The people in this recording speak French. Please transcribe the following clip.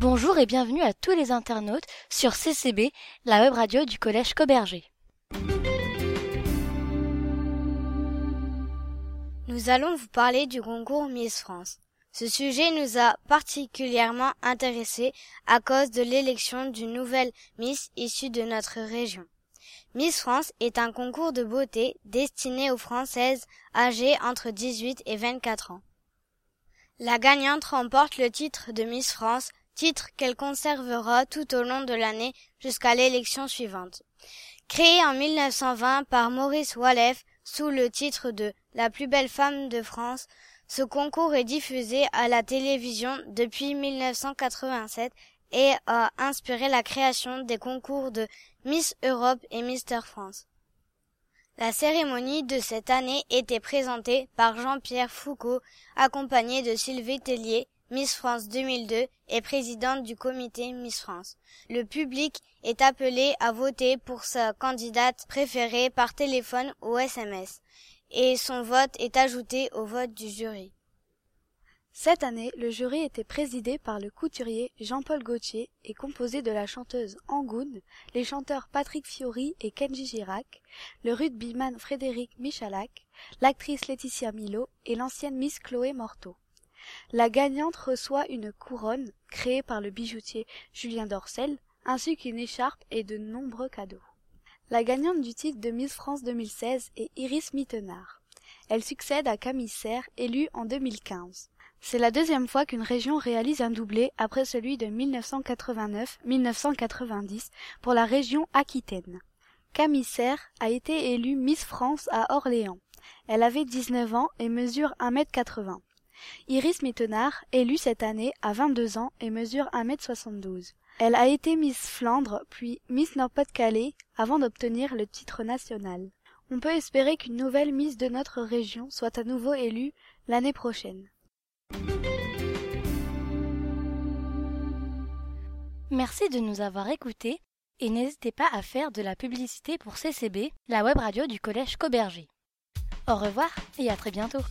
Bonjour et bienvenue à tous les internautes sur CCB, la web radio du collège Coberger. Nous allons vous parler du concours Miss France. Ce sujet nous a particulièrement intéressés à cause de l'élection d'une nouvelle Miss issue de notre région. Miss France est un concours de beauté destiné aux Françaises âgées entre 18 et 24 ans. La gagnante remporte le titre de Miss France titre qu'elle conservera tout au long de l'année jusqu'à l'élection suivante. Créé en 1920 par Maurice Wallef sous le titre de La plus belle femme de France, ce concours est diffusé à la télévision depuis 1987 et a inspiré la création des concours de Miss Europe et Mister France. La cérémonie de cette année était présentée par Jean-Pierre Foucault, accompagné de Sylvie Tellier, Miss France 2002 et présidente du comité Miss France. Le public est appelé à voter pour sa candidate préférée par téléphone ou SMS et son vote est ajouté au vote du jury. Cette année, le jury était présidé par le couturier Jean-Paul Gauthier et composé de la chanteuse Angoun, les chanteurs Patrick Fiori et Kenji Girac, le rugbyman Frédéric Michalak, l'actrice Laetitia Milo et l'ancienne Miss Chloé Morteau. La gagnante reçoit une couronne créée par le bijoutier Julien Dorcel, ainsi qu'une écharpe et de nombreux cadeaux. La gagnante du titre de Miss France 2016 est Iris Mittenard. Elle succède à Camille Serre, élue en 2015. C'est la deuxième fois qu'une région réalise un doublé après celui de 1989-1990 pour la région Aquitaine. Camille a été élue Miss France à Orléans. Elle avait 19 ans et mesure 1m80. Iris Mittenard, élue cette année, a 22 ans et mesure 1m72. Elle a été Miss Flandre, puis Miss Nord-Pas-de-Calais, avant d'obtenir le titre national. On peut espérer qu'une nouvelle Miss de notre région soit à nouveau élue l'année prochaine. Merci de nous avoir écoutés et n'hésitez pas à faire de la publicité pour CCB, la web radio du collège Coberger. Au revoir et à très bientôt.